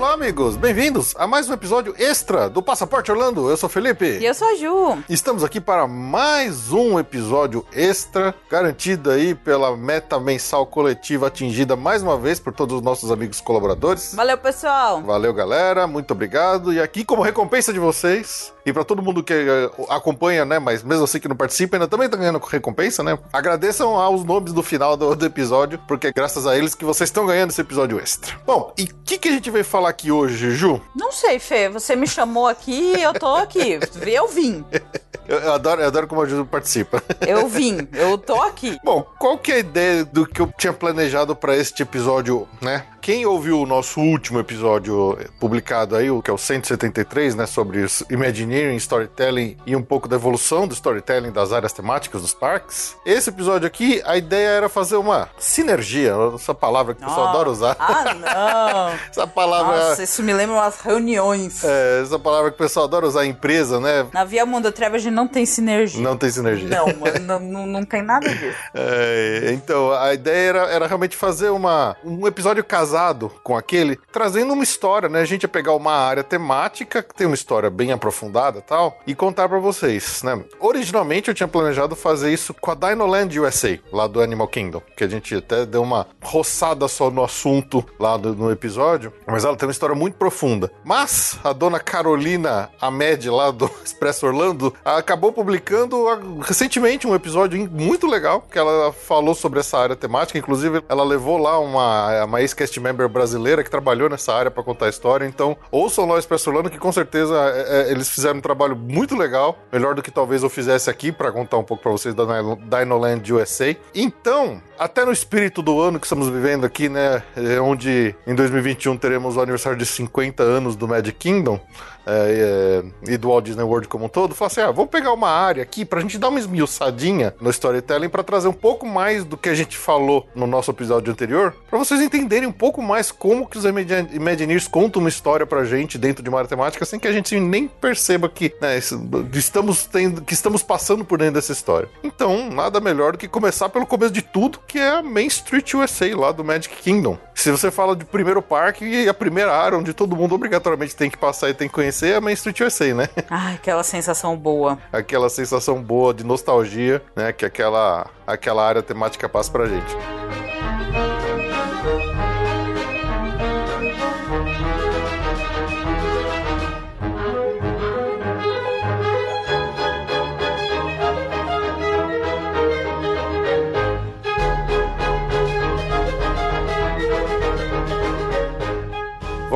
Olá, amigos, bem-vindos a mais um episódio extra do Passaporte Orlando. Eu sou o Felipe. E eu sou a Ju. Estamos aqui para mais um episódio extra, garantido aí pela meta mensal coletiva atingida mais uma vez por todos os nossos amigos colaboradores. Valeu, pessoal. Valeu, galera, muito obrigado. E aqui, como recompensa de vocês, e para todo mundo que eh, acompanha, né, mas mesmo assim que não participa, ainda também tá ganhando recompensa, né? Agradeçam aos nomes do final do, do episódio, porque é graças a eles que vocês estão ganhando esse episódio extra. Bom, e o que, que a gente veio falar aqui hoje, Ju? Não sei, Fê. Você me chamou aqui eu tô aqui. Eu vim. Eu, eu adoro, eu adoro como a Ju participa. Eu vim. Eu tô aqui. Bom, qual que é a ideia do que eu tinha planejado para este episódio, né? Quem ouviu o nosso último episódio publicado aí, o que é o 173, né, sobre Imagineering, Storytelling e um pouco da evolução do storytelling das áreas temáticas dos parques, esse episódio aqui, a ideia era fazer uma sinergia, essa palavra que o pessoal Oh. adora usar. Ah, não. essa palavra, Nossa, isso me lembra umas reuniões. é, essa palavra que o pessoal adora usar em empresa, né? Na Via Mundo Treva a gente não tem sinergia. Não tem sinergia. Não, mano, não, não, não tem nada disso. É, então, a ideia era, era realmente fazer uma, um episódio casado com aquele, trazendo uma história, né? A gente ia pegar uma área temática, que tem uma história bem aprofundada e tal, e contar pra vocês, né? Originalmente eu tinha planejado fazer isso com a Dinoland USA, lá do Animal Kingdom, que a gente até deu uma roçada só no assunto lá do- no episódio, mas ela tem uma história muito profunda. Mas a dona Carolina Ahmed, lá do Expresso Orlando, acabou publicando ah, recentemente um episódio muito legal, que ela falou sobre essa área temática, inclusive ela levou lá uma, uma ex-cast member brasileira que trabalhou nessa área pra contar a história, então ouçam lá o Expresso Orlando, que com certeza é, é, eles fizeram um trabalho muito legal, melhor do que talvez eu fizesse aqui pra contar um pouco pra vocês da Dino- Dinoland USA. Então, até no espírito do ano que estamos vivendo aqui, né, é onde em 2021 teremos o aniversário de 50 anos do Magic Kingdom, é, é, e do Walt Disney World como um todo, falei assim: ah, vamos pegar uma área aqui pra gente dar uma esmiuçadinha no storytelling pra trazer um pouco mais do que a gente falou no nosso episódio anterior, pra vocês entenderem um pouco mais como que os Imagine- Imagineers contam uma história pra gente dentro de uma temática sem que a gente nem perceba que né, estamos tendo, que estamos passando por dentro dessa história. Então, nada melhor do que começar pelo começo de tudo, que é a Main Street USA lá do Magic Kingdom. Se você fala de primeiro parque, a primeira área onde todo mundo obrigatoriamente tem que passar e tem que conhecer é a Main Street USA, né? Ai, aquela sensação boa. Aquela sensação boa de nostalgia, né? Que aquela, aquela área temática passa pra gente.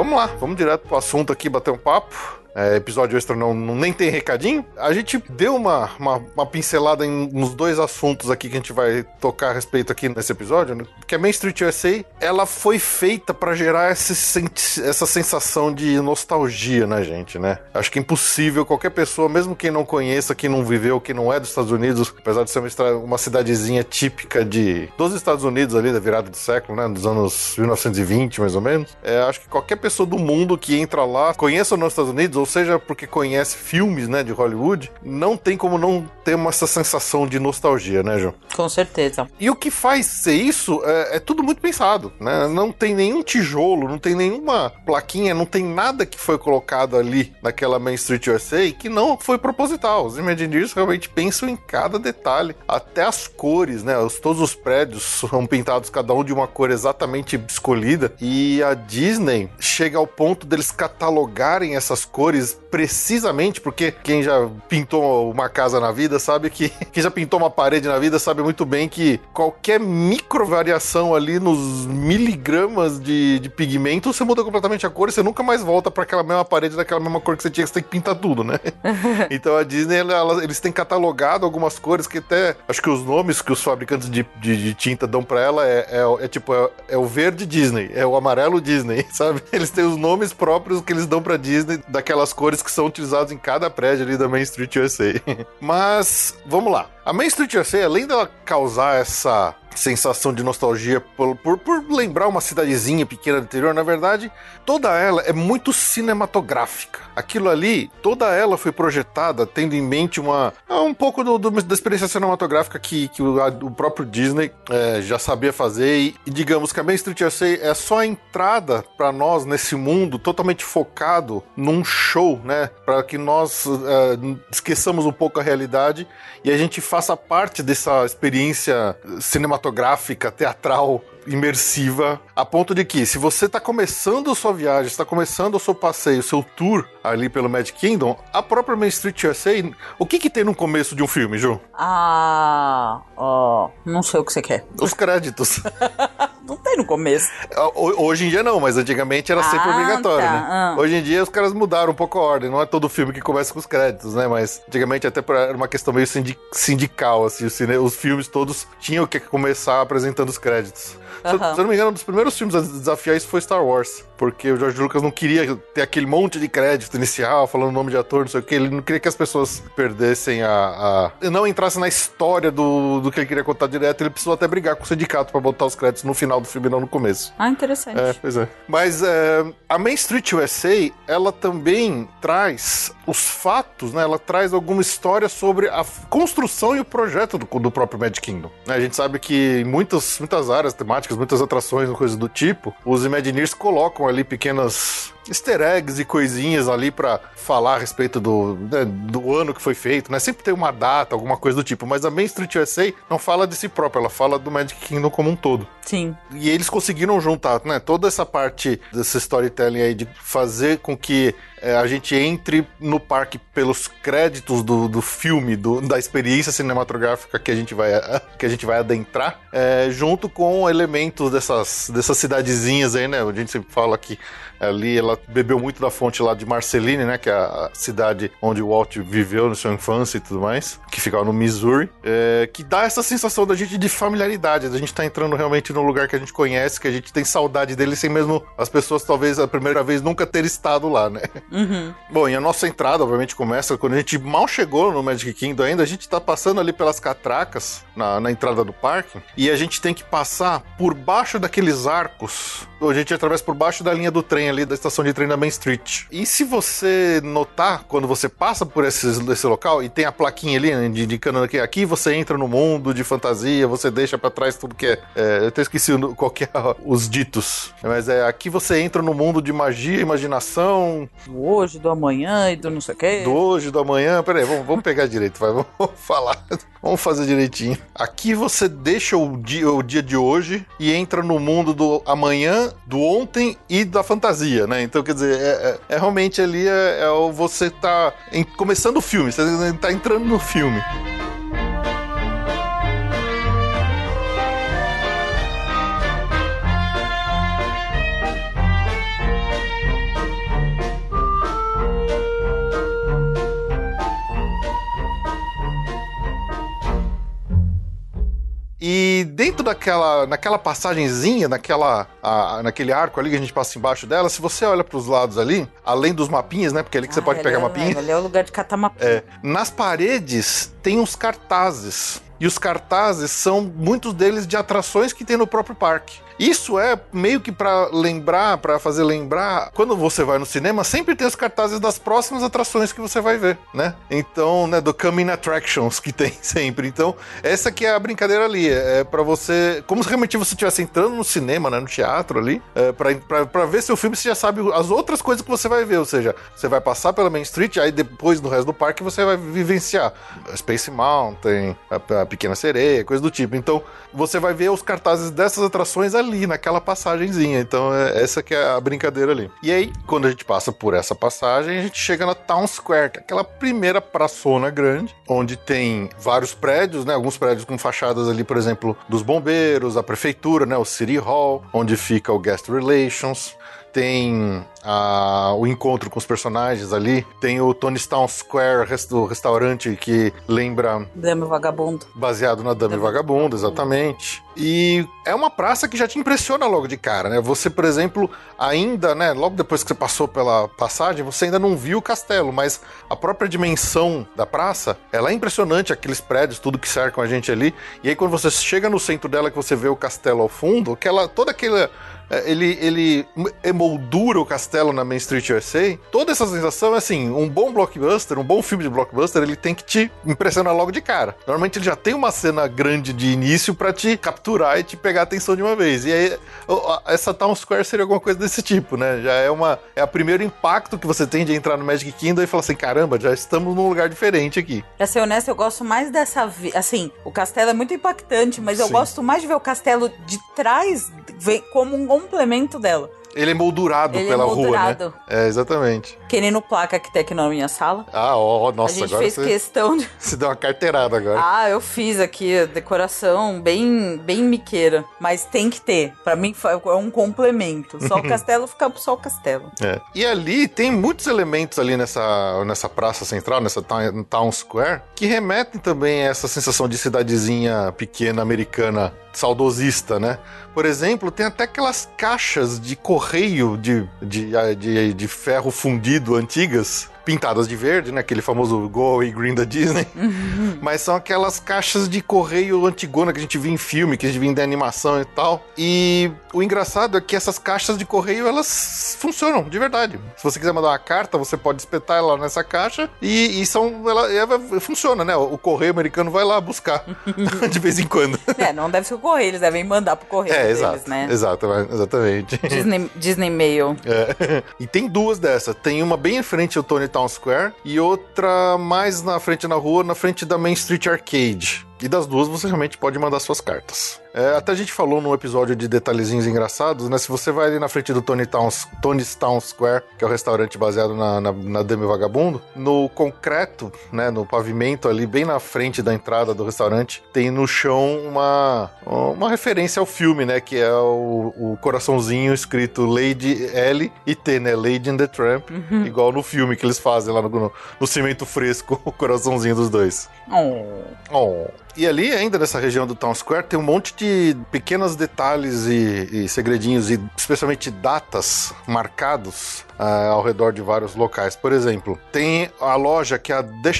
Vamos lá, vamos direto pro assunto aqui, bater um papo. É, episódio extra não, não- nem tem recadinho. A gente deu uma, uma, uma pincelada em, nos dois assuntos aqui que a gente vai tocar a respeito aqui nesse episódio, né? Que a Main Street USA, ela foi feita pra gerar esse essa sensação de nostalgia na gente, né? Acho que é impossível qualquer pessoa, mesmo quem não conheça, quem não viveu, quem não é dos Estados Unidos, apesar de ser uma, uma cidadezinha típica de dos Estados Unidos ali da virada do século, né? Dos anos 1920, mais ou menos. É, acho que qualquer pessoa do mundo que entra lá, conheça os Estados Unidos, ou seja, porque conhece filmes, né, de Hollywood, não tem como não ter uma, essa sensação de nostalgia, né, João? Com certeza. E o que faz ser isso é, é tudo muito pensado, né? Não tem nenhum tijolo, não tem nenhuma plaquinha, não tem nada que foi colocado ali naquela Main Street USA que não foi proposital. Os Imagineers realmente pensam em cada detalhe, até as cores, né? Os- todos os prédios são pintados cada um de uma cor exatamente escolhida e a Disney chega ao ponto deles catalogarem essas cores cores precisamente, porque quem já pintou uma casa na vida sabe que. Quem já pintou uma parede na vida sabe muito bem que qualquer micro variação ali nos miligramas de, de pigmento, você muda completamente a cor e você nunca mais volta para aquela mesma parede daquela mesma cor que você tinha, que você tem que pintar tudo, né? então a Disney, ela, eles têm catalogado algumas cores que até. Acho que os nomes que os fabricantes de, de, de tinta dão pra ela é, é, é tipo, é, é, o verde Disney, é o amarelo Disney, sabe? Eles têm os nomes próprios que eles dão pra Disney daquelas cores que são utilizadas em cada prédio ali da Main Street USA. Mas, vamos lá. A Main Street USA, além dela causar essa sensação de nostalgia por, por, por, lembrar uma cidadezinha pequena do interior, na verdade, toda ela é muito cinematográfica. Aquilo ali, toda ela foi projetada tendo em mente uma é um pouco do, do, da experiência cinematográfica que, que o, a, o próprio Disney é, já sabia fazer e, e, digamos que a Main Street USA é só a entrada para nós nesse mundo totalmente focado num show, né? Para que nós é, esqueçamos um pouco a realidade e a gente faça parte dessa experiência cinematográfica, teatral, imersiva, a ponto de que, se você está começando a sua viagem, está começando o seu passeio, o seu tour ali pelo Magic Kingdom, a própria Main Street USA, o que que tem no começo de um filme, Ju? Ah, ó, não sei o que você quer. Os créditos. não tem no começo. Hoje em dia não, mas antigamente era sempre ah, obrigatório, tá. né? Ah. Hoje em dia os caras mudaram um pouco a ordem, não é todo filme que começa com os créditos, né? Mas antigamente até era uma questão meio sindical, assim, os filmes todos tinham que começar apresentando os créditos. Se, se, eu não me engano, um dos primeiros filmes a desafiar isso foi Star Wars. Porque o George Lucas não queria ter aquele monte de crédito inicial, falando o nome de ator, não sei o que. Ele não queria que as pessoas perdessem a. a... não entrassem na história do, do que ele queria contar direto. Ele precisou até brigar com o sindicato para botar os créditos no final do filme, não no começo. Ah, interessante. É, pois é. Mas é, a Main Street USA, ela também traz os fatos, né? Ela traz alguma história sobre a construção e o projeto do, do próprio Magic Kingdom. A gente sabe que em muitas, muitas áreas temáticas, muitas atrações, coisas do tipo, os Imagineers colocam ali pequenas easter eggs e coisinhas ali para falar a respeito do, né, do ano que foi feito, né? Sempre tem uma data, alguma coisa do tipo, mas a Main Street USA não fala de si própria, ela fala do Magic Kingdom como um todo. Sim. E eles conseguiram juntar, né, toda essa parte desse storytelling aí de fazer com que é, a gente entre no parque pelos créditos do, do filme, do, da experiência cinematográfica que a gente vai, que a gente vai adentrar, é, junto com elementos dessas, dessas cidadezinhas aí, né? A gente sempre fala que ali ela bebeu muito da fonte lá de Marceline, né? Que é a cidade onde o Walt viveu na sua infância e tudo mais, que ficava no Missouri, é, que dá essa sensação da gente de familiaridade, da gente tá entrando realmente num lugar que a gente conhece, que a gente tem saudade dele, sem mesmo as pessoas talvez a primeira vez nunca ter estado lá, né? Uhum. Bom, e a nossa entrada, obviamente, começa quando a gente mal chegou no Magic Kingdom ainda, a gente tá passando ali pelas catracas na, na entrada do parque e a gente tem que passar por baixo daqueles arcos. A gente atravessa por baixo da linha do trem ali da estação de trem da Main Street. E se você notar, quando você passa por esse, esse local e tem a plaquinha ali né, indicando que aqui você entra no mundo de fantasia, você deixa para trás tudo que é, é. eu até esqueci qual que é os ditos. Mas é aqui você entra no mundo de magia, imaginação. Do hoje, do amanhã e do não sei o quê. Do hoje, do amanhã. Peraí, vamos, vamos pegar direito, vai, vamos falar. Vamos fazer direitinho. Aqui você deixa o dia, o dia de hoje e entra no mundo do amanhã, do ontem e da fantasia, né? Então, quer dizer, é, é, é realmente ali é, é você tá em, começando o filme, você tá entrando no filme. E dentro daquela, naquela passagenzinha, naquela, a, naquele arco ali que a gente passa embaixo dela, se você olha para os lados ali, além dos mapinhas, né? Porque é ali que ah, você pode pegar é, mapinha. Ali é o lugar de catar mapinha. É, nas paredes tem uns cartazes. E os cartazes são muitos deles de atrações que tem no próprio parque. Isso é meio que para lembrar, para fazer lembrar, quando você vai no cinema, sempre tem os cartazes das próximas atrações que você vai ver, né? Então, né, do coming attractions que tem sempre. Então, essa que é a brincadeira ali, é, é para você, como se realmente você estivesse entrando no cinema, né, no teatro ali, é, para ver seu filme, você já sabe as outras coisas que você vai ver, ou seja, você vai passar pela Main Street, aí depois no resto do parque você vai vivenciar Space Mountain, a, a Pequena Sereia, coisa do tipo. Então, você vai ver os cartazes dessas atrações ali ali, naquela passagenzinha. Então, é, essa que é a brincadeira ali. E aí, quando a gente passa por essa passagem, a gente chega na Town Square, que é aquela primeira praçona grande, onde tem vários prédios, né? Alguns prédios com fachadas ali, por exemplo, dos bombeiros, a prefeitura, né? O City Hall, onde fica o Guest Relations tem a, o encontro com os personagens ali, tem o Tony Town Square, o restaurante que lembra. Dame Vagabundo. Baseado na Dame Vagabundo, exatamente. E é uma praça que já te impressiona logo de cara, né? Você, por exemplo, ainda, né, logo depois que você passou pela passagem, você ainda não viu o castelo, mas a própria dimensão da praça, ela é impressionante, aqueles prédios, tudo que cercam a gente ali. E aí quando você chega no centro dela que você vê o castelo ao fundo, aquela toda aquela ele, ele emoldura o castelo na Main Street USA. Toda essa sensação é assim: um bom blockbuster, um bom filme de blockbuster, ele tem que te impressionar logo de cara. Normalmente ele já tem uma cena grande de início para te capturar e te pegar a atenção de uma vez. E aí, essa Town Square seria alguma coisa desse tipo, né? Já é uma. É o primeiro impacto que você tem de entrar no Magic Kingdom e falar assim: caramba, já estamos num lugar diferente aqui. Pra ser honesto, eu gosto mais dessa. Assim, o castelo é muito impactante, mas Sim. eu gosto mais de ver o castelo de trás como um complemento dela. Ele é moldurado Ele é pela é moldurado. rua, né? É, exatamente. Que nem no placa que tem aqui na minha sala. Ah, ó, nossa, A gente fez você, questão de... Se deu uma carteirada agora. Ah, eu fiz aqui, decoração bem, bem miqueira. Mas tem que ter. Pra mim é um complemento. Só o castelo fica só o castelo. É. E ali tem muitos elementos ali nessa, nessa praça central, nessa town square, que remetem também a essa sensação de cidadezinha pequena americana saudosista, né? Por exemplo, tem até aquelas caixas de correio de, de, de, de ferro fundido antigas pintadas de verde, né? Aquele famoso Go Away Green da Disney. Uhum. Mas são aquelas caixas de correio antigona que a gente via em filme, que a gente via em animação e tal. E o engraçado é que essas caixas de correio, elas funcionam, de verdade. Se você quiser mandar uma carta, você pode espetar ela nessa caixa e, e são... Ela, ela, funciona, né? O correio americano vai lá buscar de vez em quando. É, não deve ser o correio, eles devem mandar pro correio é, deles, exato, né? Exato, exatamente. Disney, Disney Mail. É. E tem duas dessas. Tem uma bem em frente ao Tony Town Square e outra mais na frente na rua, na frente da Main Street Arcade. E das duas você realmente pode mandar suas cartas. É, até a gente falou num episódio de detalhezinhos engraçados, né? Se você vai ali na frente do Tony Town, Tony's Town Square, que é o restaurante baseado na, na, na Demi Vagabundo, no concreto, né? No pavimento ali, bem na frente da entrada do restaurante, tem no chão uma, uma referência ao filme, né? Que é o, o coraçãozinho escrito Lady L e T, né? Lady in the Tramp, uhum. igual no filme que eles fazem lá no, no, no cimento fresco, o coraçãozinho dos dois. Oh. Oh. E ali, ainda nessa região do Town Square, tem um monte de pequenos detalhes e, e segredinhos, e especialmente datas marcados uh, ao redor de vários locais. Por exemplo, tem a loja que é a The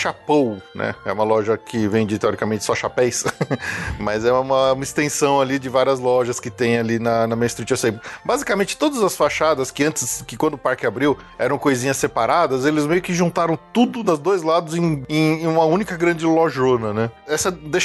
né? É uma loja que vende teoricamente só chapéus, mas é uma, uma, extensão ali de várias lojas que tem ali na, na Main Street USA. Basicamente, todas as fachadas que antes, que quando o parque abriu, eram coisinhas separadas, eles meio que juntaram tudo dos dois lados em, em uma única grande lojona, né? Essa The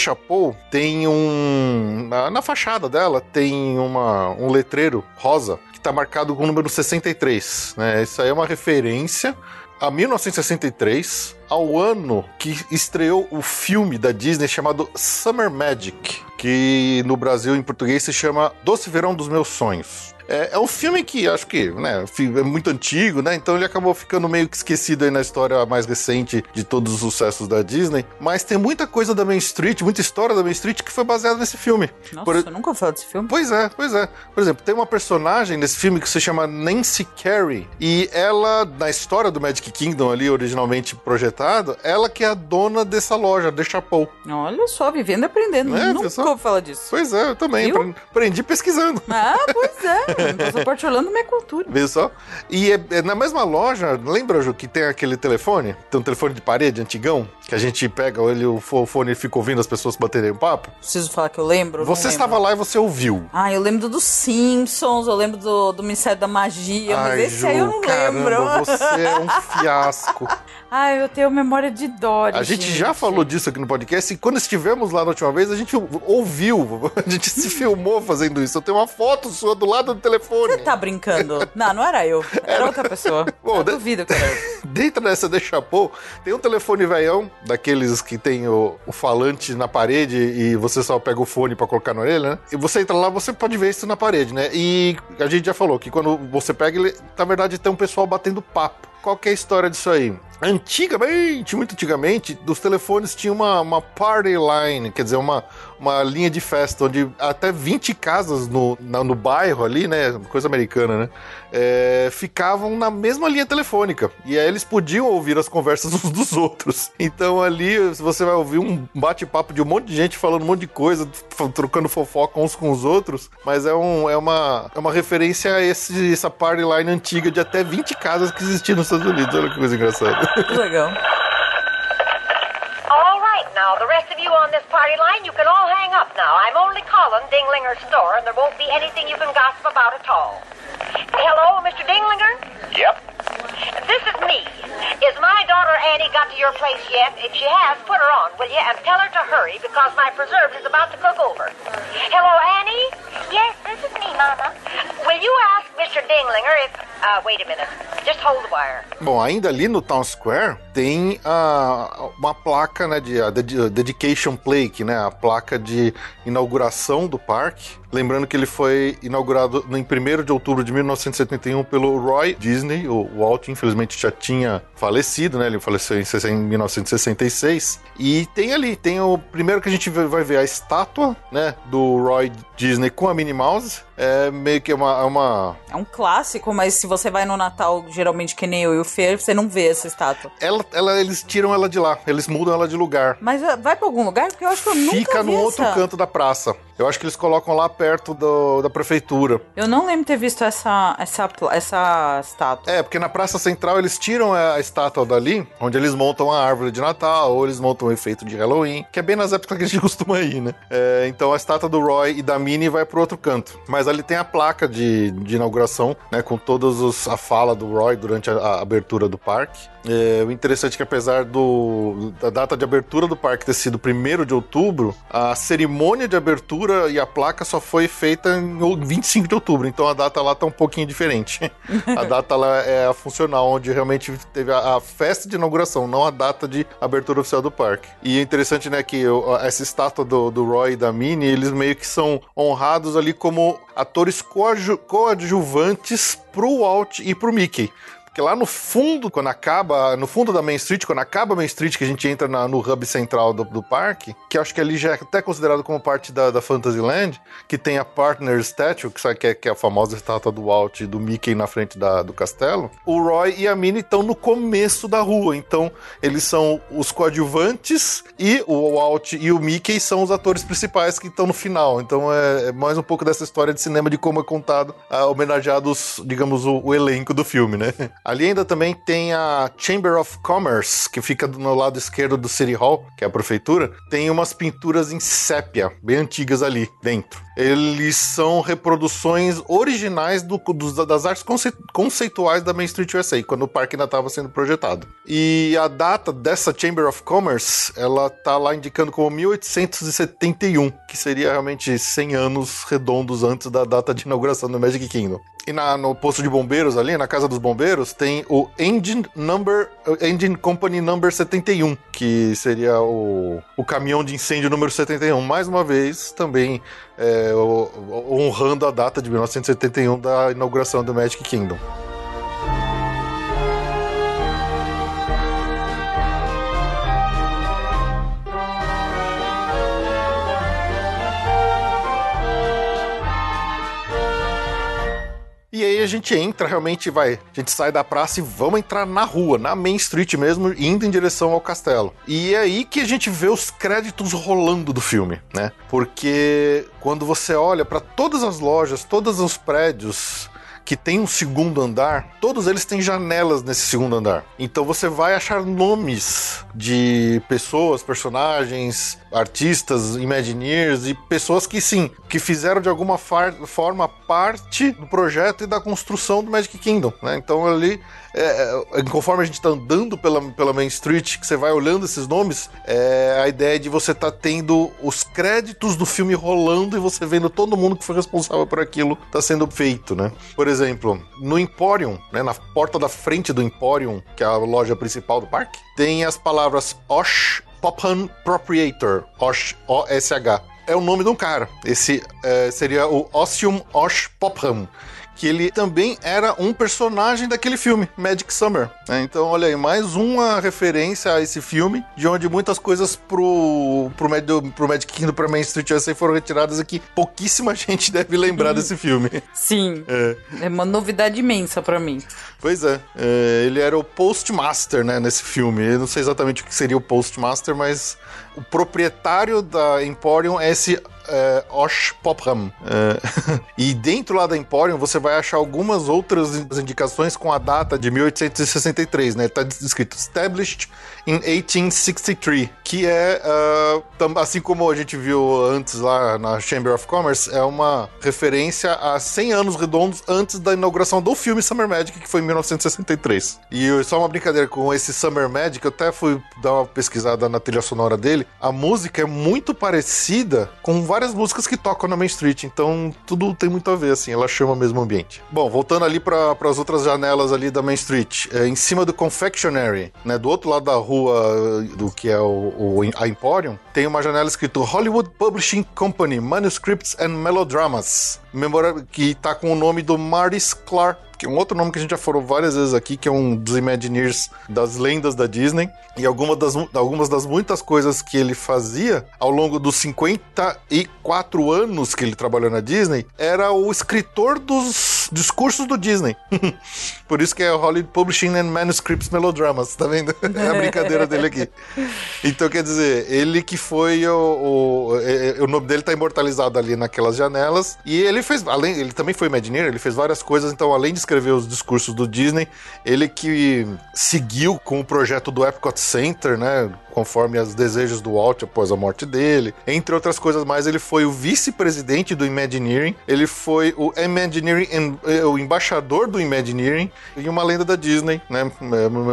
tem um. Na, na fachada dela tem uma, um letreiro rosa que está marcado com o número 63. Né? Isso aí é uma referência a 1963, ao ano que estreou o filme da Disney chamado Summer Magic, que no Brasil em português se chama Doce Verão dos Meus Sonhos. É, é um filme que acho que né, é muito antigo, né? Então ele acabou ficando meio que esquecido aí na história mais recente de todos os sucessos da Disney. Mas tem muita coisa da Main Street, muita história da Main Street que foi baseada nesse filme. Nossa, Por... eu nunca falei desse filme. Pois é, pois é. Por exemplo, tem uma personagem nesse filme que se chama Nancy Carey. E ela, na história do Magic Kingdom ali, originalmente projetado, ela que é a dona dessa loja, The Chapeau. Olha só, vivendo e aprendendo. É, nunca pessoal? ouvi falar disso. Pois é, eu também. Viu? Aprendi pesquisando. Ah, pois é. Passaporte Orlando minha cultura. Vê só. E é, é na mesma loja, lembra, Ju, que tem aquele telefone? Tem um telefone de parede antigão? Que a gente pega ele, o fone e fica ouvindo as pessoas baterem papo? Preciso falar que eu lembro? Você estava lá e você ouviu. Ah, eu lembro dos Simpsons, eu lembro do, do Ministério da Magia, Ai, mas esse Ju, aí eu não caramba, lembro. Você é um fiasco. Ai, eu tenho memória de Dory. A gente, gente, já falou disso aqui no podcast e quando estivemos lá na última vez, a gente ouviu, a gente se filmou fazendo isso. Eu tenho uma foto sua do lado do telefone. Você tá brincando? Não, não era eu. Era outra pessoa. Bom, de- duvido que era. Dentro dessa de Chapeau, tem um telefone velhão, daqueles que tem o, o falante na parede e você só pega o fone pra colocar na orelha, né? E você entra lá, você pode ver isso na parede, né? E a gente já falou que quando você pega ele, na verdade tem um pessoal batendo papo. Qual que é a história disso aí? Antigamente, muito antigamente, dos telefones tinha uma, uma party line, quer dizer, uma, uma linha de festa, onde até 20 casas no, na- no bairro ali, né? Coisa americana, né? É, ficavam na mesma linha telefônica. E aí eles podiam ouvir as conversas uns dos outros. Então ali você vai ouvir um bate-papo de um monte de gente falando um monte de coisa, trocando fofoca uns com os outros. Mas é, um, é, uma, é uma referência a esse, essa party line antiga de até 20 casas que existiam nos Estados Unidos. Olha que coisa engraçada. Que legal. Now, the rest of you on this party line, you can all hang up now. I'm only calling Dinglinger's store, and there won't be anything you can gossip about at all. Hello, Mr. Dinglinger? Yep. This is me. Is my daughter Annie got to your place yet? If she has, put her on, will you? And tell her to hurry because my preserves is about to cook over. Hello, Annie? Yes, this is me, Mama. Will you ask Mr. Dinglinger if... Uh, wait a minute. Just hold the wire. Bom, ainda ali no Town Square tem ah, uma placa, né, de a dedi- Dedication Plaque, né, a placa de inauguração do parque. Lembrando que ele foi inaugurado em 1 de outubro de 1971 pelo Roy Disney. O Walt, infelizmente, já tinha falecido, né? Ele faleceu em 60 em 1966. E tem ali, tem o primeiro que a gente vai ver a estátua, né, do Roy Disney com a Minnie Mouse. É meio que uma, é uma É um clássico, mas se você vai no Natal, geralmente que nem eu e o Fer, você não vê essa estátua. ela, ela, eles tiram ela de lá, eles mudam ela de lugar. Mas ah, vai pra algum lugar? Porque eu acho que eu nunca Fica no outro essa. canto da praça. Eu acho que eles colocam lá perto do- da prefeitura. Eu não lembro de ter visto essa, essa, essa estátua. É, porque na Praça Central eles tiram a a estátua dali, onde eles montam a árvore de Natal, ou eles montam o efeito de Halloween, que é bem nas épocas que a gente costuma ir, né? É, então a estátua do Roy e da Minnie vai pro outro canto. Mas ali tem a placa de, de inauguração, né? Com todos os, a fala do Roy durante a, a abertura do parque. É, o interessante é que apesar do, da data de abertura do parque ter sido 1 de outubro, a cerimônia de abertura e a placa só foi feita em o- 25 de outubro, então a data lá tá um pouquinho diferente. a data lá é a funcional, onde realmente teve a, a festa de inauguração, não a data de abertura oficial do parque. E é interessante, né, que o- essa estátua do, do Roy e da Minnie, eles meio que são honrados ali como atores coadju- coadjuvantes pro Walt e pro Mickey. Porque lá no fundo, quando acaba, no fundo da Main Street, quando acaba a Main Street, que a gente entra na- no hub central do, do parque, que acho que ali já é até considerado como parte da, da Fantasyland, que tem a Partner Statue, que, sabe, que, é, que é a famosa estátua do Walt e do Mickey na frente da- do castelo, o Roy e a Minnie estão no começo da rua. Então, eles são os coadjuvantes e o Walt e o Mickey são os atores principais que estão no final. Então, é, é mais um pouco dessa história de cinema de como é contado, ah, homenageado, os, digamos, o, o elenco do filme, né? Ali ainda também tem a Chamber of Commerce, que fica no lado esquerdo do City Hall, que é a prefeitura. Tem umas pinturas em sépia, bem antigas ali dentro. Eles são reproduções originais do- das artes conce- conceituais da Main Street USA, quando o parque ainda estava sendo projetado. E a data dessa Chamber of Commerce, ela tá lá indicando como 1871, que seria realmente 100 anos redondos antes da data de inauguração do Magic Kingdom. E na- no posto de bombeiros ali, na casa dos bombeiros, tem o Engine Number Engine Company Number 71, que seria o, o caminhão de incêndio número 71. Mais uma vez, também é, honrando a data de 1971 da inauguração do Magic Kingdom. Aí a gente entra, realmente vai. A gente sai da praça e vamos entrar na rua, na Main Street mesmo, indo em direção ao castelo. E é aí que a gente vê os créditos rolando do filme, né? Porque quando você olha para todas as lojas, todos os prédios que tem um segundo andar, todos eles têm janelas nesse segundo andar. Então você vai achar nomes de pessoas, personagens, artistas, Imagineers e pessoas que sim, que fizeram de alguma forma parte do projeto e da construção do Magic Kingdom, né? Então ali é, é, conforme a gente tá andando pela, pela Main Street, que você vai olhando esses nomes, é a ideia de você tá tendo os créditos do filme rolando e você vendo todo mundo que foi responsável por aquilo tá sendo feito, né? Por exemplo, no Emporium, né, na porta da frente do Emporium, que é a loja principal do parque, tem as palavras Osh Popham Proprietor, Osh, O-S-H. É o nome de um cara. Esse é, seria o Ossium Osh Popham que ele também era um personagem daquele filme, Magic Summer. Né? Então, olha aí, mais uma referência a esse filme, de onde muitas coisas pro, pro, Mad, pro Magic Kingdom, pra Main Street USA foram retiradas aqui. Pouquíssima gente deve lembrar desse filme. Sim. É. é uma novidade imensa para mim. Pois é, é, ele era o Postmaster, né, nesse filme. Eu não sei exatamente o que seria o Postmaster, mas o proprietário da Emporium é esse é, Osh Popham. É, e dentro lá da Emporium você vai achar algumas outras indicações com a data de 1863, né? Tá escrito Established in 1863, que é, uh, assim como a gente viu antes lá na Chamber of Commerce, é uma referência a 100 anos redondos antes da inauguração do filme Summer Magic, que foi em 1963. E só uma brincadeira com esse Summer Magic, eu até fui dar uma pesquisada na trilha sonora dele. A música é muito parecida com várias várias músicas que tocam na Main Street, então tudo tem muito a ver, assim, ela chama o mesmo ambiente. Bom, voltando ali para as outras janelas ali da Main Street, é, em cima do Confectionery, né, do outro lado da rua do que é o, o a Emporium, tem uma janela escrito Hollywood Publishing Company, Manuscripts and Melodramas, que tá com o nome do Maris Clark que um outro nome que a gente já falou várias vezes aqui, que é um dos Imagineers das lendas da Disney. E alguma das, algumas das muitas coisas que ele fazia ao longo dos 54 anos que ele trabalhou na Disney, era o escritor dos discursos do Disney. Por isso que é Hollywood Publishing and Manuscripts Melodramas, tá vendo? É a brincadeira dele aqui. Então, quer dizer, ele que foi o, o, é, é, o nome dele tá imortalizado ali naquelas janelas. E ele fez, além, ele também foi Imagineer, ele fez várias coisas, então além de escrever os discursos do Disney, ele que seguiu com o projeto do Epcot Center, né? Conforme os desejos do Walt após a morte dele. Entre outras coisas mais, ele foi o vice-presidente do Imagineering, ele foi o Imagineering, eh, o embaixador do Imagineering e uma lenda da Disney, né?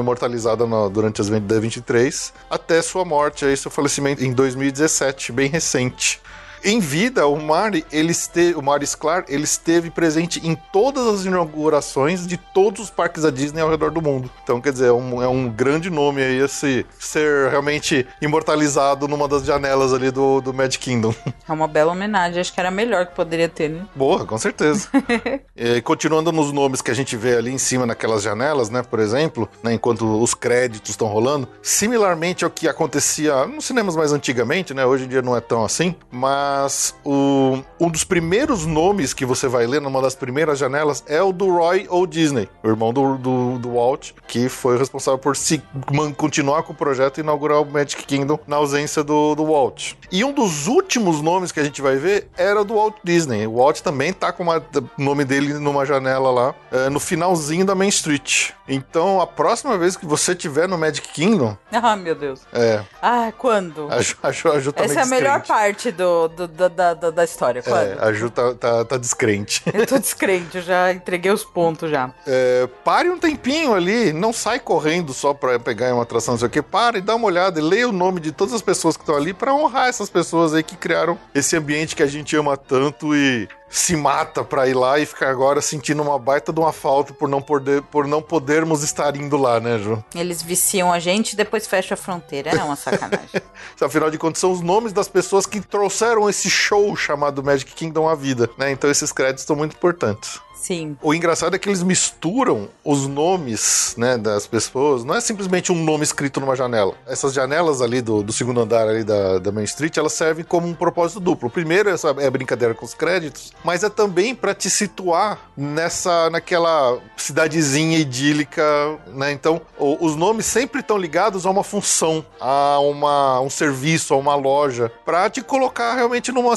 Imortalizada no, durante as 23, até sua morte, aí seu falecimento em 2017, bem recente. Em vida, o Mari, ele esteve, o Mari Sklar, ele esteve presente em todas as inaugurações de todos os parques da Disney ao redor do mundo. Então, quer dizer, é um, é um grande nome aí esse ser realmente imortalizado numa das janelas ali do, do Magic Kingdom. É uma bela homenagem, acho que era melhor que poderia ter, né? Boa, com certeza. e, continuando nos nomes que a gente vê ali em cima naquelas janelas, né, por exemplo, né, enquanto os créditos estão rolando, similarmente ao que acontecia nos cinemas mais antigamente, né, hoje em dia não é tão assim, mas mas o, um dos primeiros nomes que você vai ler numa das primeiras janelas é o do Roy ou Disney, o irmão do, do, do Walt, que foi responsável por se, continuar com o projeto e inaugurar o Magic Kingdom na ausência do, do Walt. E um dos últimos nomes que a gente vai ver era do Walt Disney. O Walt também tá com o nome dele numa janela lá, é, no finalzinho da Main Street. Então, a próxima vez que você tiver no Magic Kingdom. Ah, meu Deus. É. Ah, quando? A a a tá Essa é a melhor parte do, do, da, da, da história. Quando? É, a Ju tá, tá, tá, descrente. Eu tô descrente, eu já entreguei os pontos já. É, pare um tempinho ali, não sai correndo só pra pegar uma atração, não sei o que. Pare, dá uma olhada e leia o nome de todas as pessoas que estão ali pra honrar essas pessoas aí que criaram esse ambiente que a gente ama tanto e se mata pra ir lá e ficar agora sentindo uma baita de uma falta por não, poder, por não podermos estar indo lá, né, Ju? Eles viciam a gente e depois fecham a fronteira. É uma sacanagem. Afinal de contas, são os nomes das pessoas que trouxeram esse show chamado Magic Kingdom à vida, né? Então esses créditos são muito importantes. Sim. O engraçado é que eles misturam os nomes, né, das pessoas. Não é simplesmente um nome escrito numa janela. Essas janelas ali do, do segundo andar ali da, da Main Street, elas servem como um propósito duplo. O primeiro é, é a brincadeira com os créditos, mas é também para te situar nessa, naquela cidadezinha idílica, né? Então, o, os nomes sempre estão ligados a uma função, a uma, um serviço, a uma loja, para te colocar realmente numa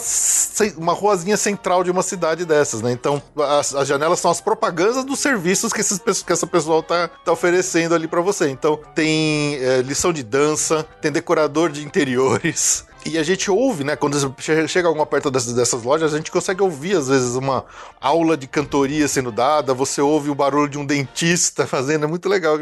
uma ruazinha central de uma cidade dessas, né? Então, as, as janelas são as propagandas dos serviços que, esses, que essa pessoa tá, tá oferecendo ali para você. Então, tem é, lição de dança, tem decorador de interiores, E a gente ouve, né? Quando che- chega alguma perto dessas, dessas lojas, a gente consegue ouvir, às vezes, uma aula de cantoria sendo dada, você ouve o barulho de um dentista fazendo, é muito legal.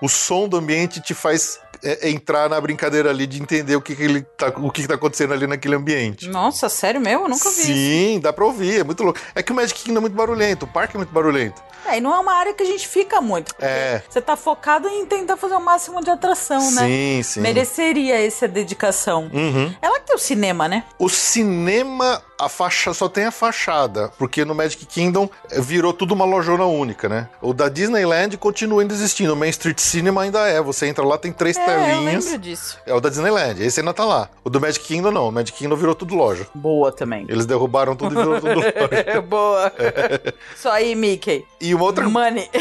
O som do ambiente te faz é, entrar na brincadeira ali de entender o que, que ele tá, o que, que tá acontecendo ali naquele ambiente. Nossa, sério mesmo? Eu nunca vi isso. Sim, dá pra ouvir, é muito louco. É que o Magic Kingdom é muito barulhento, o parque é muito barulhento. É, e não é uma área que a gente fica muito. porque É. Você tá focado em tentar fazer o máximo de atração, né? Sim, sim. Mereceria essa dedicação. Uhum. É lá que tem o cinema, né? O cinema, a faixa só tem a fachada, porque no Magic Kingdom virou tudo uma lojona única, né? O da Disneyland continua ainda existindo, o Main Street Cinema ainda é. Você entra lá, tem três É, eu telinhas. lembro disso. É o da Disneyland, esse ainda tá lá. O do Magic Kingdom não, o Magic Kingdom virou tudo loja. Boa também. Eles derrubaram tudo e virou tudo loja. Boa. Só aí, Mickey. E uma outra Money.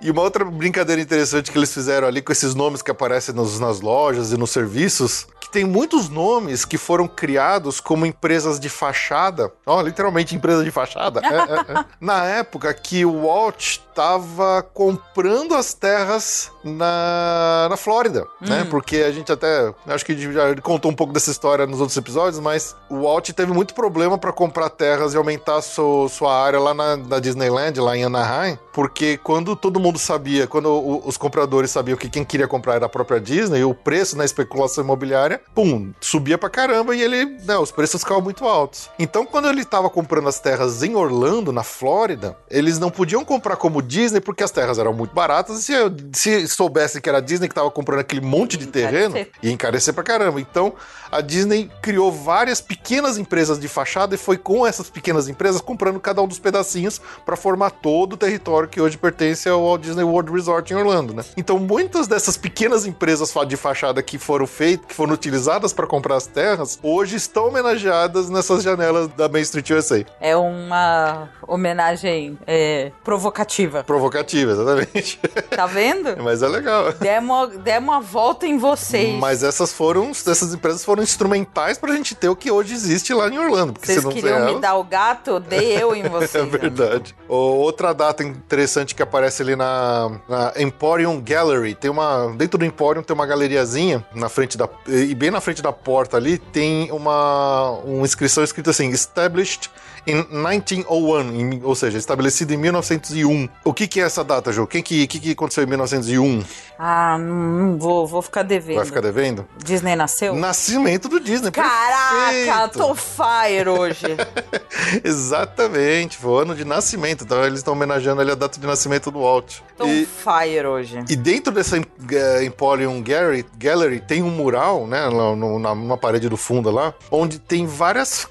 E uma outra brincadeira interessante que eles fizeram ali com esses nomes que aparecem nos- nas lojas e nos serviços, que tem muitos nomes que foram criados como empresas de fachada, ó, literalmente empresa de fachada, é, é, é. na época que o Walt estava comprando as terras na, na Flórida, né? Porque a gente até, acho que já contou um pouco dessa história nos outros episódios, mas o Walt teve muito problema para comprar terras e aumentar su- sua área lá na, na Disneyland, lá em Anaheim, porque quando todo mundo sabia, quando os compradores sabiam que quem queria comprar era a própria Disney, o preço na especulação imobiliária, pum, subia pra caramba e ele, né, os preços ficavam muito altos. Então, quando ele estava comprando as terras em Orlando, na Flórida, eles não podiam comprar como Disney porque as terras eram muito baratas e se, se soubessem que era a Disney que estava comprando aquele monte de terreno, ia encarecer pra caramba. Então, a Disney criou várias pequenas empresas de fachada e foi com essas pequenas empresas comprando cada um dos pedacinhos para formar todo o território que hoje pertence ao Walt Disney World Resort em Orlando, né? Então, muitas dessas pequenas empresas de fachada que foram feitas, que foram utilizadas para comprar as terras, hoje estão homenageadas nessas janelas da Main Street USA. É uma homenagem é, provocativa. Provocativa, exatamente. Tá vendo? Mas é legal. Demos, demos uma volta em vocês. Mas essas foram, essas empresas foram instrumentais pra gente ter o que hoje existe lá em Orlando. Porque Vocês queriam me elas- dar o gato? Dei eu em vocês. É verdade. Outra data interessante que aparece ali na, na Emporium Gallery. Tem uma. Dentro do Emporium tem uma galeriazinha na frente da. E bem na frente da porta ali tem uma, uma inscrição escrita assim: Established in 1901. em- ou seja, estabelecido em 1901. O que, que é essa data, Ju? O que, que, que, aconteceu em 1901? Ah, não vou, vou ficar devendo. Vai ficar devendo? Disney nasceu? Nascimento do Disney. Caraca, perfeito. tô fire hoje. Exatamente, foi o ano de nascimento. Então eles estão homenageando ali a data de nascimento do Walt. Tô E- fire hoje. E dentro dessa eh, Emporium Gallery, Gallery tem um mural, né, numa parede do fundo lá, onde tem várias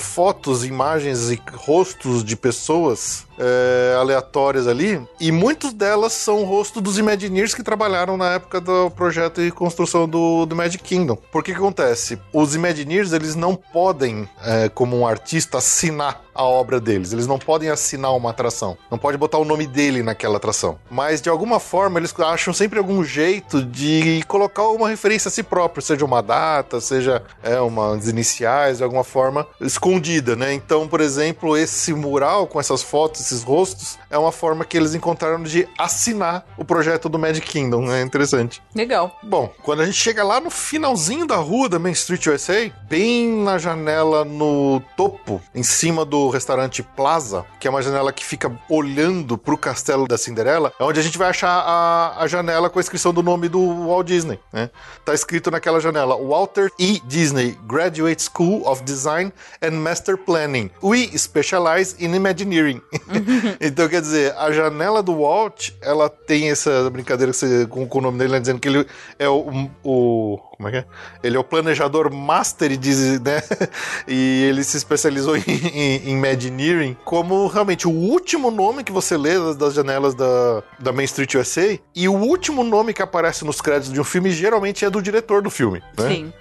fotos, imagens e rostos de pessoas eh, aleatórias ali, e muitas delas são o rosto dos Imagineers que trabalharam na época do projeto e construção do, do Magic Kingdom. Por que que acontece? Os Imagineers, eles não podem, eh, como um artista, assinar a obra deles. Eles não podem assinar uma atração. Não pode botar o nome dele naquela atração. Mas de alguma forma eles acham sempre algum jeito de colocar uma referência a si próprio, seja uma data, seja é, umas iniciais, de alguma forma escondida, né? Então, por exemplo, esse mural com essas fotos, esses rostos, é uma forma que eles encontraram de assinar o projeto do Magic Kingdom. É interessante. Legal. Bom, quando a gente chega lá no finalzinho da rua da Main Street USA, bem na janela no topo, em cima do restaurante Plaza, que é uma janela que fica olhando pro castelo da Cinderela, é onde a gente vai achar a, a janela com a inscrição do nome do Walt Disney, né? Tá escrito naquela janela, Walter E. Disney, Graduate School of Design and Master Planning. We specialize in Imagineering. então, quer dizer, a janela do Walt, ela tem essa brincadeira que você- com, com o nome dele, né, dizendo que ele é o, o- como é que é? Ele é o planejador master, diz, né? E ele se especializou em, em, em Imagineering como realmente o último nome que você lê das, das janelas da, da Main Street USA e o último nome que aparece nos créditos de um filme geralmente é do diretor do filme, né? Sim.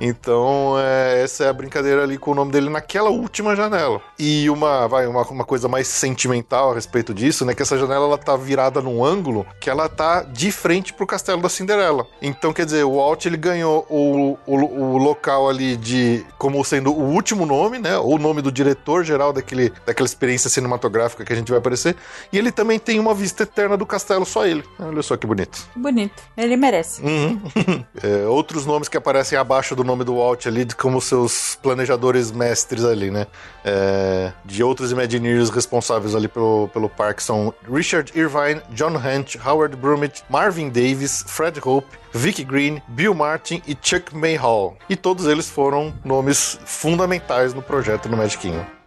Então, é, essa é a brincadeira ali com o nome dele naquela última janela. E uma, vai, uma, uma coisa mais sentimental a respeito disso, né? Que essa janela ela tá virada num ângulo que ela tá de frente pro castelo da Cinderela. Então, quer dizer, o Walt ele ganhou o, o, o, local ali de como sendo o último nome, né? Ou o nome do diretor geral daquele, daquela experiência cinematográfica que a gente vai aparecer. E ele também tem uma vista eterna do castelo, só ele. Olha só que bonito. Bonito. Ele merece. Uhum. É, outros nomes que aparecem abaixo do nome do Walt ali, como seus planejadores mestres ali, né? É, de outros Imagineers responsáveis ali pelo, pelo parque são Richard Irvine, John Hunt, Howard Brummett, Marvin Davis, Fred Hope, Vic Green, Bill Martin e Chuck Mayhall. E todos eles foram nomes fundamentais no projeto no Magic Kingdom.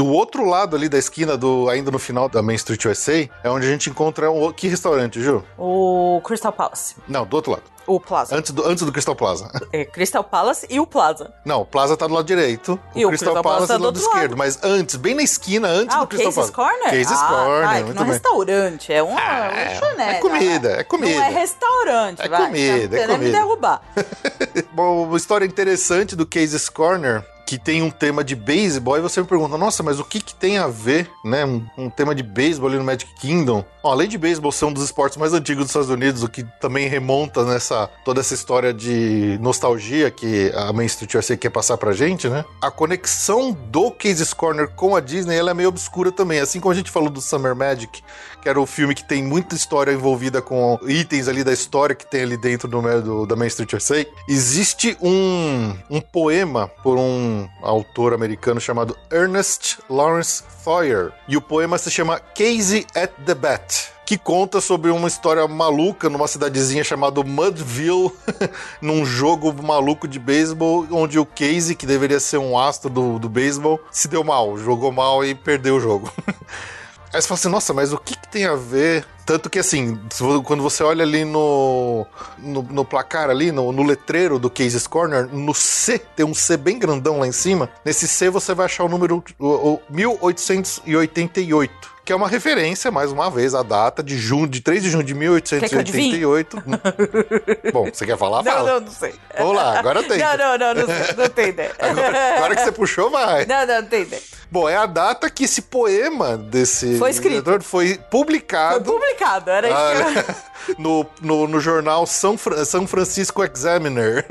Do outro lado ali da esquina, do ainda no final da Main Street USA, é onde a gente encontra um, que restaurante, Ju? O Crystal Palace. Não, do outro lado. O Plaza. Antes do, antes do Crystal Plaza. É, Crystal Palace e o Plaza. Não, o Plaza tá do lado direito. E o Crystal Palace tá é do do lado esquerdo. lado. Mas antes, bem na esquina, antes Ah, do Crystal Cases Plaza. Corner? Cases ah, Corner, tá, é que não é bem. restaurante, é um Ah, lanchonete. é comida, é comida. Não é restaurante, É vai. comida, tá é querendo me comida. derrubar. Bom, uma história interessante do Cases Corner, que tem um tema de beisebol, e você me pergunta, nossa, mas o que, que tem a ver, né? Um, um tema de beisebol ali no Magic Kingdom. Ó, além de beisebol ser um dos esportes mais antigos dos Estados Unidos, o que também remonta nessa toda essa história de nostalgia que a Main Street USA quer passar pra gente, né? A conexão do Cases Corner com a Disney, ela é meio obscura também. Assim como a gente falou do Summer Magic, que era o filme que tem muita história envolvida com itens ali da história que tem ali dentro do, do- da Main Street USA. Existe um, um poema por um autor americano chamado Ernest Lawrence Thoyer. E o poema se chama Casey at the Bat. Que conta sobre uma história maluca numa cidadezinha chamada Mudville, num jogo maluco de beisebol, onde o Casey, que deveria ser um astro do, do beisebol, se deu mal, jogou mal e perdeu o jogo. Aí você fala assim, nossa, mas o que, que tem a ver? Tanto que assim, quando você olha ali no, no, no placar ali, no, no letreiro do Cases Corner, no C, tem um C bem grandão lá em cima. Nesse C você vai achar o número o, o 1888. Que é uma referência, mais uma vez, à data de junho, de 3 de junho de Quer que eu adivinhe? 1888. Bom, você quer falar? Não, Fala. não, não sei. Vamos lá, agora tem. Não, não, não, não sei. Não tem ideia. Agora, agora que você puxou, vai. Não, não, não tem ideia. Bom, é a data que esse poema desse Foi escrito. foi Foi publicado publicado, era isso ah, no, no, no jornal São, São Francisco Examiner.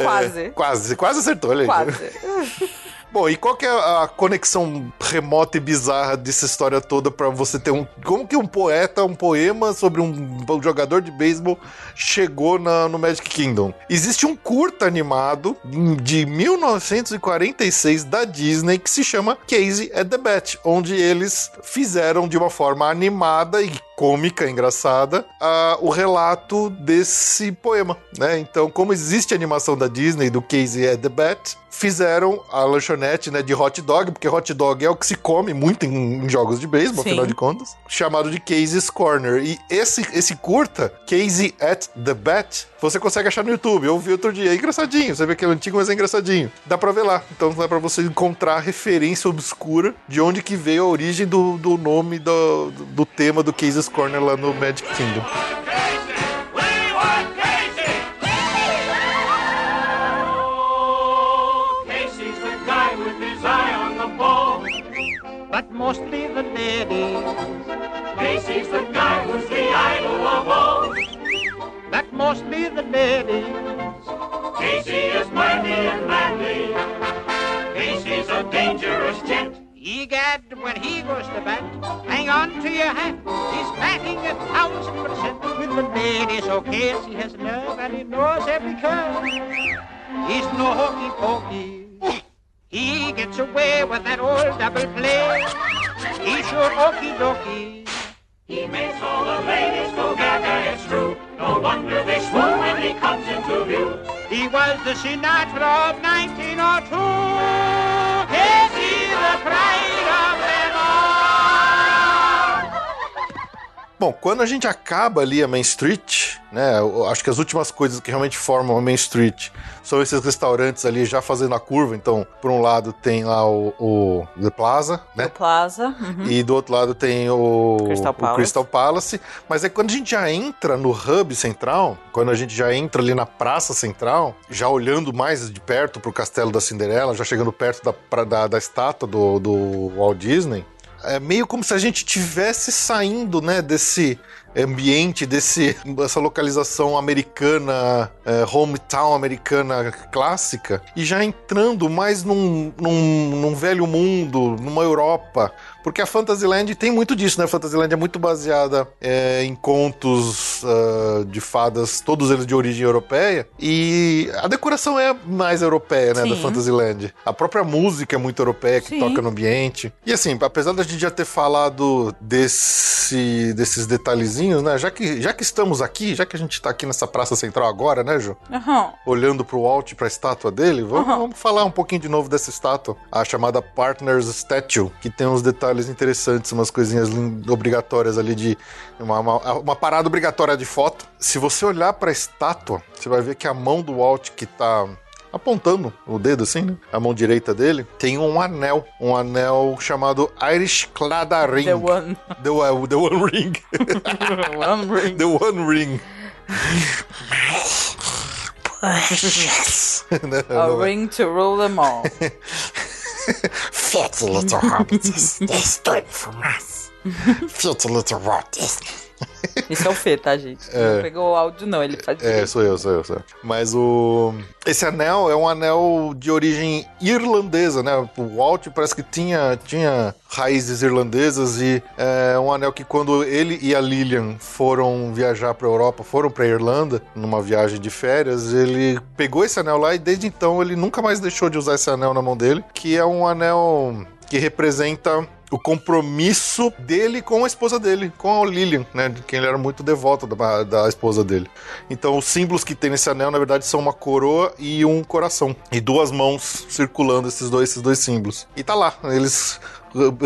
Quase. É, quase, quase acertou, olha aí. Quase. Bom, e qual que é a conexão remota e bizarra dessa história toda pra você ter um... Como que um poeta, um poema sobre um, um jogador de beisebol chegou na- no Magic Kingdom? Existe um curta animado de 1946 da Disney que se chama Casey at the Bat, onde eles fizeram de uma forma animada e cômica, engraçada, ah, o relato desse poema, né? Então, como existe a animação da Disney do Casey at the Bat, fizeram a lanchonete, né, de hot dog, porque hot dog é o que se come muito em, em jogos de beisebol, afinal de contas, chamado de Casey's Corner. E esse, esse curta, Casey at the Bat, você consegue achar no YouTube. Eu vi outro dia, é engraçadinho. Você vê que é antigo, mas é engraçadinho. Dá pra ver lá. Então dá pra você encontrar a referência obscura de onde que veio a origem do, do nome do, do, tema do Casey's Corner lá no Magic Kingdom. Casey's the guy with his eye on the ball. But mostly the ladies. Casey's the guy who's But mostly the ladies. Casey is mighty and manly. Casey's a dangerous gent. Egad, when he goes to bat, hang on to your hat. He's batting a thousand percent with the ladies. Oh, Casey has nerve and he knows every curve. He's no hokey pokey. He gets away with that old double play. He's your okey dokey. He makes all the ladies go gaga, it's true. No wonder they swoon when he comes into view. He was the Sinatra of 1902. Is he the pride of? Bom, quando a gente acaba ali a Main Street, né? Eu acho que as últimas coisas que realmente formam a Main Street são esses restaurantes ali já fazendo a curva. Então, por um lado tem lá o, o The Plaza, né? Do Plaza. uhum. E do outro lado tem o Crystal o Palace. Crystal Palace. Mas é quando a gente já entra no hub central, quando a gente já entra ali na praça central, já olhando mais de perto pro castelo da Cinderela, já chegando perto da, pra- da, da estátua do, do Walt Disney, é meio como se a gente tivesse saindo, né, desse ambiente, desse, dessa localização americana, é, hometown americana clássica, e já entrando mais num, num, num velho mundo, numa Europa. Porque a Fantasyland tem muito disso, né? A Fantasyland é muito baseada é, em contos ah, de fadas, todos eles de origem europeia. E a decoração é mais europeia, né? Da Sim. Fantasyland. A própria música é muito europeia, que Sim. toca no ambiente. E assim, apesar da gente já ter falado desse, desses detalhezinhos, né? Já que, já que estamos aqui, já que a gente tá aqui nessa praça central agora, né, Ju? Aham. olhando pro Walt, pra estátua dele, vamos, Aham. vamos falar um pouquinho de novo dessa estátua, a chamada Partners Statue, que tem uns detalhes interessantes, umas coisinhas obrigatórias ali de uma, uma, uma parada obrigatória de foto. Se você olhar pra estátua, você vai ver que a mão do Walt que tá apontando o dedo assim, né? A mão direita dele tem um anel, um anel chamado Irish Clada Ring. The One. The, one- the One Ring. one ring. The One Ring. A ring to rule them all. Filthy little hobbits, they stood from us. Filthy little Walt Disney. Isso é o Fê, tá, gente? Não pegou o áudio, não. Ele faz É, sou eu, sou eu, sou eu. Mas o. Esse anel é um anel de origem irlandesa, né? O Walt parece que tinha, tinha raízes irlandesas e é um anel que quando ele e a Lillian foram viajar pra Europa, foram pra Irlanda, numa viagem de férias, ele pegou esse anel lá e desde então ele nunca mais deixou de usar esse anel na mão dele, que é um anel que representa o compromisso dele com a esposa dele, com a Lillian, né? De quem ele era muito devoto da, da esposa dele. Então, os símbolos que tem nesse anel, na verdade, são uma coroa e um coração. E duas mãos circulando esses dois, esses dois símbolos. E tá lá, eles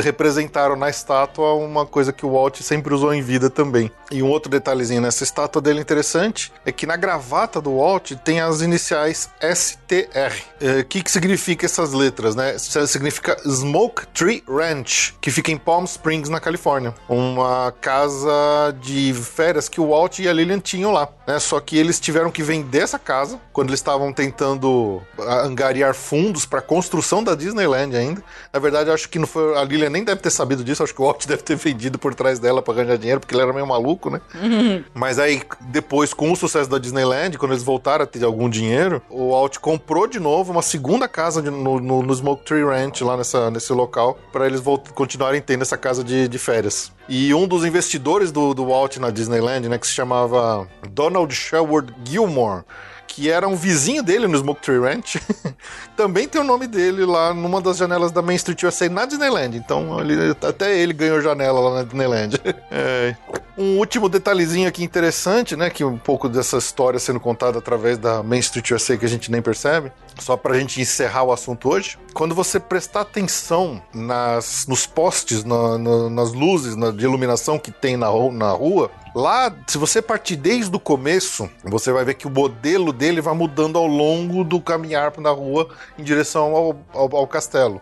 representaram na estátua uma coisa que o Walt sempre usou em vida também. E um outro detalhezinho nessa estátua dele interessante é que na gravata do Walt tem as iniciais STR. O que, que significa essas letras, né? Significa Smoke Tree Ranch, que fica em Palm Springs, na Califórnia. Uma casa de férias que o Walt e a Lillian tinham lá, né? Só que eles tiveram que vender essa casa quando eles estavam tentando angariar fundos para a construção da Disneyland ainda. Na verdade, acho que não foi, a Lillian nem deve ter sabido disso, acho que o Walt deve ter vendido por trás dela para ganhar dinheiro, porque ele era meio maluco, né? Mas aí, depois, com o sucesso da Disneyland, quando eles voltaram a ter algum dinheiro, o Walt comprou de novo uma segunda casa de- no, no- no Smoke Tree Ranch, lá nessa, nesse local, para eles continuarem tendo essa casa de, de férias. E um dos investidores do, do Walt na Disneyland, né, que se chamava Donald Sherwood Gilmore, que era um vizinho dele no Smoke Tree Ranch, também tem o nome dele lá numa das janelas da Main Street USA na Disneyland. Então, ele- até ele ganhou janela lá na Disneyland. É. Um último detalhezinho aqui interessante, né? Que um pouco dessa história sendo contada através da Main Street USA que a gente nem percebe. Só pra gente encerrar o assunto hoje. Quando você prestar atenção nas, nos postes, na- na- nas luzes na, de iluminação que tem na, na rua, lá, se você partir desde o começo, você vai ver que o modelo dele vai mudando ao longo do caminhar na rua em direção ao, ao, ao castelo.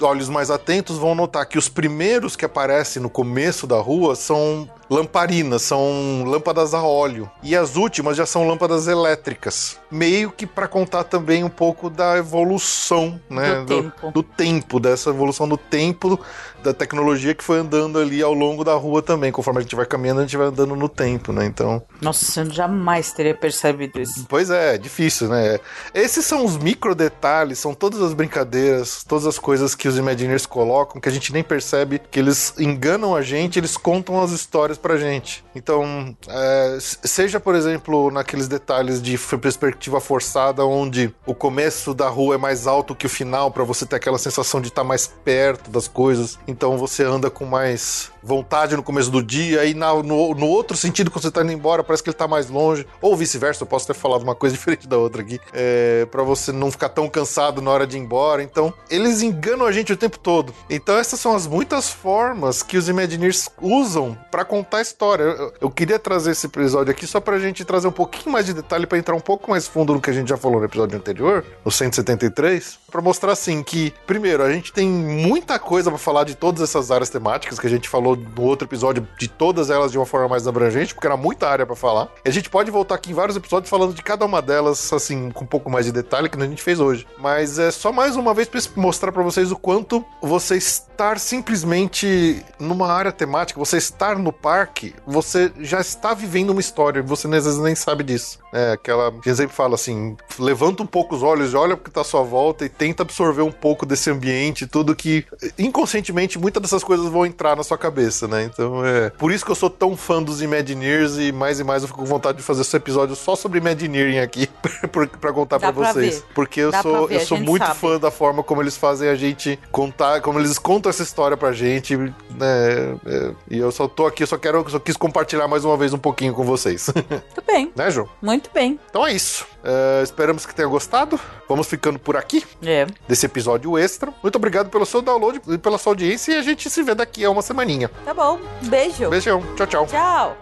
Olhos mais atentos vão notar que os primeiros que aparecem no começo da rua são lamparinas, são lâmpadas a óleo. E as últimas já são lâmpadas elétricas. Meio que para contar também um pouco da evolução, né? Do tempo. do tempo, dessa evolução do tempo da tecnologia que foi andando ali ao longo da rua também. Conforme a gente vai caminhando, a gente vai andando no tempo, né? Então, Nossa, eu jamais teria percebido isso. Pois é, é difícil, né? Esses são os micro detalhes, são todas as brincadeiras, todas as coisas que os Imagineers colocam que a gente nem percebe que eles enganam a gente, eles contam as histórias pra gente. Então, é, seja, por exemplo, naqueles detalhes de perspectiva forçada, onde o começo da rua é mais alto que o final, pra você ter aquela sensação de estar mais perto das coisas. Então, então você anda com mais vontade no começo do dia, e na- no, no outro sentido, quando você tá indo embora, parece que ele tá mais longe, ou vice-versa, eu posso ter falado uma coisa diferente da outra aqui, é, para você não ficar tão cansado na hora de ir embora. Então, eles enganam a gente o tempo todo. Então, essas são as muitas formas que os Imagineers usam para contar a história. Eu, eu queria trazer esse episódio aqui só pra gente trazer um pouquinho mais de detalhe, para entrar um pouco mais fundo no que a gente já falou no episódio anterior, no 173, para mostrar assim que, primeiro, a gente tem muita coisa para falar de todas essas áreas temáticas que a gente falou no outro episódio, de todas elas de uma forma mais abrangente, porque era muita área para falar. E a gente pode voltar aqui em vários episódios falando de cada uma delas, assim, com um pouco mais de detalhe que a gente fez hoje. Mas é só mais uma vez para mostrar para vocês o quanto você estar simplesmente numa área temática, você estar no parque, você já está vivendo uma história, e você às vezes nem sabe disso. É aquela que sempre fala assim: levanta um pouco os olhos, olha o que tá à sua volta e tenta absorver um pouco desse ambiente, tudo que inconscientemente muitas dessas coisas vão entrar na sua cabeça, né? Então é por isso que eu sou tão fã dos Imagineers e mais e mais eu fico com vontade de fazer esse episódio só sobre Imagineering aqui pra contar pra vocês. ver. Porque eu Dá sou, ver, eu sou muito sabe. fã da forma como eles fazem a gente contar, como eles contam essa história pra gente, né? É, e eu só tô aqui, eu só quero, eu só quis compartilhar mais uma vez um pouquinho com vocês. Muito bem, né, João? muito bem. Então é isso. É, esperamos que tenha gostado. Vamos ficando por aqui É. desse episódio extra. Muito obrigado pelo seu download e pela sua audiência e a gente se vê daqui a uma semaninha. Tá bom. Beijo. Beijão. Tchau, tchau. Tchau.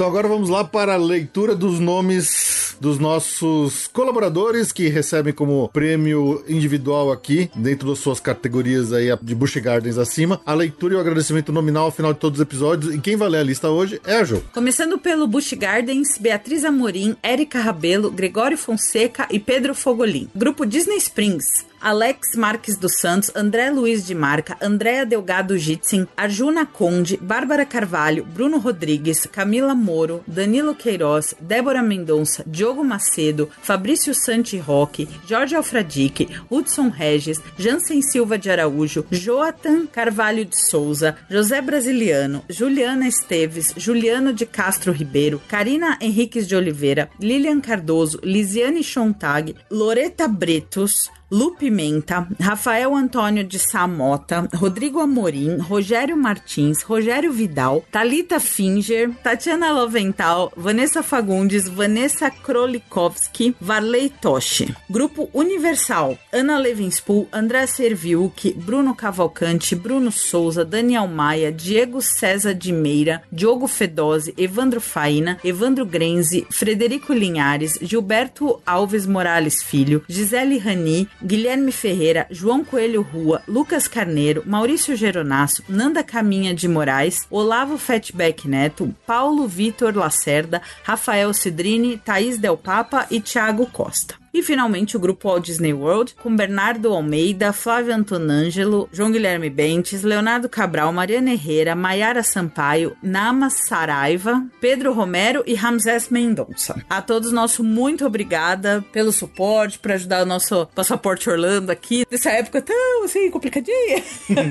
Então agora vamos lá para a leitura dos nomes dos nossos colaboradores que recebem como prêmio individual aqui, dentro das suas categorias aí de Bush Gardens acima, a leitura e o agradecimento nominal ao final de todos os episódios. E quem vai ler a lista hoje é a Jo. Começando pelo Bush Gardens, Beatriz Amorim, Érica Rabelo, Gregório Fonseca e Pedro Fogolin. Grupo Disney Springs. Alex Marques dos Santos, André Luiz de Marca, Andréa Delgado Jitsin, Arjuna Conde, Bárbara Carvalho, Bruno Rodrigues, Camila Moro, Danilo Queiroz, Débora Mendonça, Diogo Macedo, Fabrício Santi Roque, Jorge Alfradique, Hudson Regis, Jansen Silva de Araújo, Joatan Carvalho de Souza, José Brasiliano, Juliana Esteves, Juliano de Castro Ribeiro, Karina Henriques de Oliveira, Lilian Cardoso, Lisiane Chontag, Loreta Bretos, Lu Pimenta, Rafael Antônio de Samota, Rodrigo Amorim, Rogério Martins, Rogério Vidal, Talita Finger, Tatiana Lovental, Vanessa Fagundes, Vanessa Krolikowski, Varley Toshi. Grupo Universal, Ana Levinspool, André Serviuk, Bruno Cavalcante, Bruno Souza, Daniel Maia, Diego César de Meira, Diogo Fedose, Evandro Faina, Evandro Grenze, Frederico Linhares, Gilberto Alves Morales Filho, Gisele Rani, Guilherme Ferreira, João Coelho Rua, Lucas Carneiro, Maurício Geronasso, Nanda Caminha de Moraes, Olavo Fatback Neto, Paulo Vitor Lacerda, Rafael Cidrini, Thaís Del Papa e Thiago Costa. E finalmente o grupo Walt Disney World, com Bernardo Almeida, Flávio Antonângelo, João Guilherme Bentes, Leonardo Cabral, Mariana Herrera, Maiara Sampaio, Nama Saraiva, Pedro Romero e Ramsés Mendonça. A todos nosso muito obrigada pelo suporte, por ajudar o nosso passaporte Orlando aqui, nessa época tão assim, complicadinha.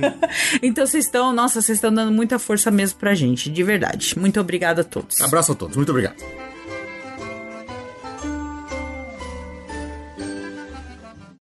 então vocês estão, nossa, vocês estão dando muita força mesmo pra gente, de verdade. Muito obrigada a todos. Abraço a todos, muito obrigado.